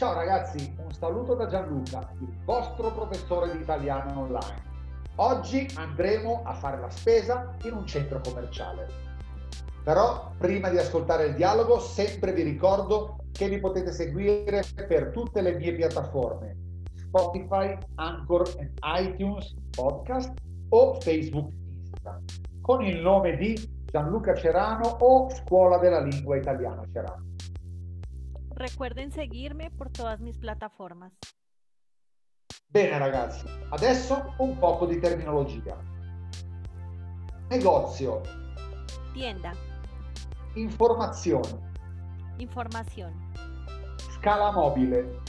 Ciao ragazzi, un saluto da Gianluca, il vostro professore di italiano online. Oggi andremo a fare la spesa in un centro commerciale. Però prima di ascoltare il dialogo sempre vi ricordo che mi potete seguire per tutte le mie piattaforme Spotify, Anchor iTunes Podcast o Facebook Insta con il nome di Gianluca Cerano o Scuola della Lingua Italiana Cerano. Recuerden seguirme por todas mis plataformas. Bene ragazzi, adesso un poco di terminologia. Negozio. Tienda. Informazione. Información. Scala mobile.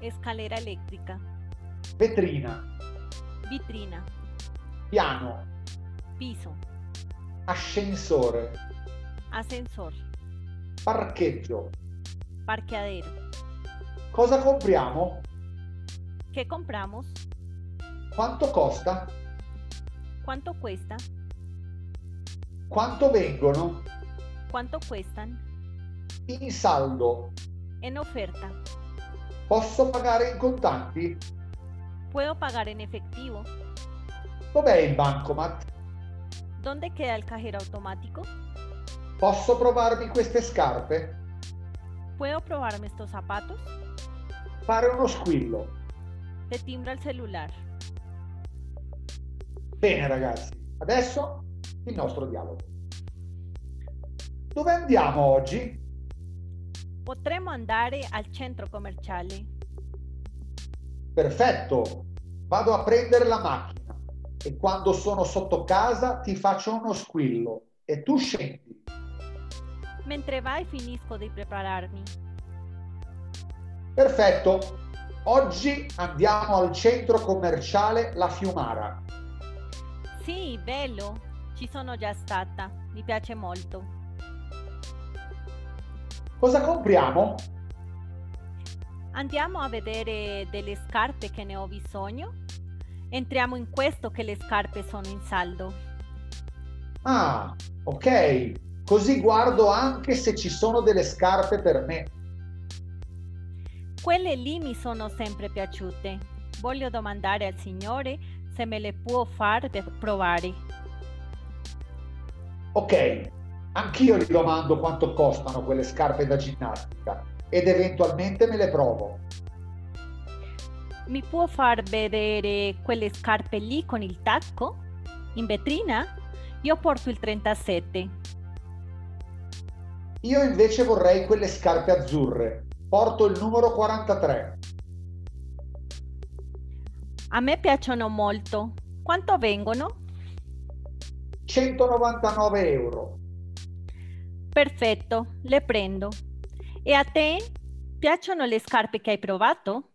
Escalera eléctrica. Vetrina. Vitrina. Piano. Piso. Ascensore. Ascensor. Parcheggio. Parqueadero. Cosa compriamo? ¿Qué compramos? Quanto costa? ¿Cuánto cuesta? Quanto vengono? ¿Cuánto cuestan? In saldo. En oferta. Posso pagare in contanti? ¿Puedo pagar en efectivo? Dov'è il bancomat? ¿Dónde queda el cajero automático? Posso provarmi queste scarpe? ¿Puedo probarme estos zapatos? Fare uno squillo. Te timbra el celular. Bene ragazzi, adesso il nostro dialogo. Dove andiamo oggi? Potremmo andare al centro commerciale. Perfetto, vado a prendere la macchina e quando sono sotto casa ti faccio uno squillo e tu scendi. Mentre vai finisco di prepararmi. Perfetto, oggi andiamo al centro commerciale La Fiumara. Sì, bello. Ci sono già stata. Mi piace molto. Cosa compriamo? Andiamo a vedere delle scarpe che ne ho bisogno? Entriamo in questo che le scarpe sono in saldo. Ah, ok, così guardo anche se ci sono delle scarpe per me. Quelle lì mi sono sempre piaciute. Voglio domandare al Signore se me le può far provare. Ok, anch'io gli domando quanto costano quelle scarpe da ginnastica ed eventualmente me le provo. Mi può far vedere quelle scarpe lì con il tacco? In vetrina? Io porto il 37. Io invece vorrei quelle scarpe azzurre. Porto il numero 43. A me piacciono molto. Quanto vengono? 199 euro. Perfetto, le prendo. E a te piacciono le scarpe che hai provato?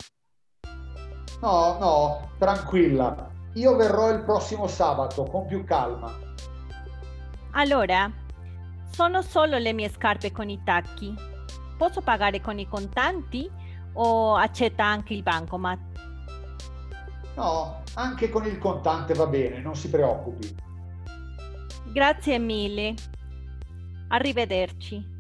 No, no, tranquilla. Io verrò il prossimo sabato con più calma. Allora, sono solo le mie scarpe con i tacchi. Posso pagare con i contanti o accetta anche il bancomat? No, anche con il contante va bene, non si preoccupi. Grazie mille. Arrivederci.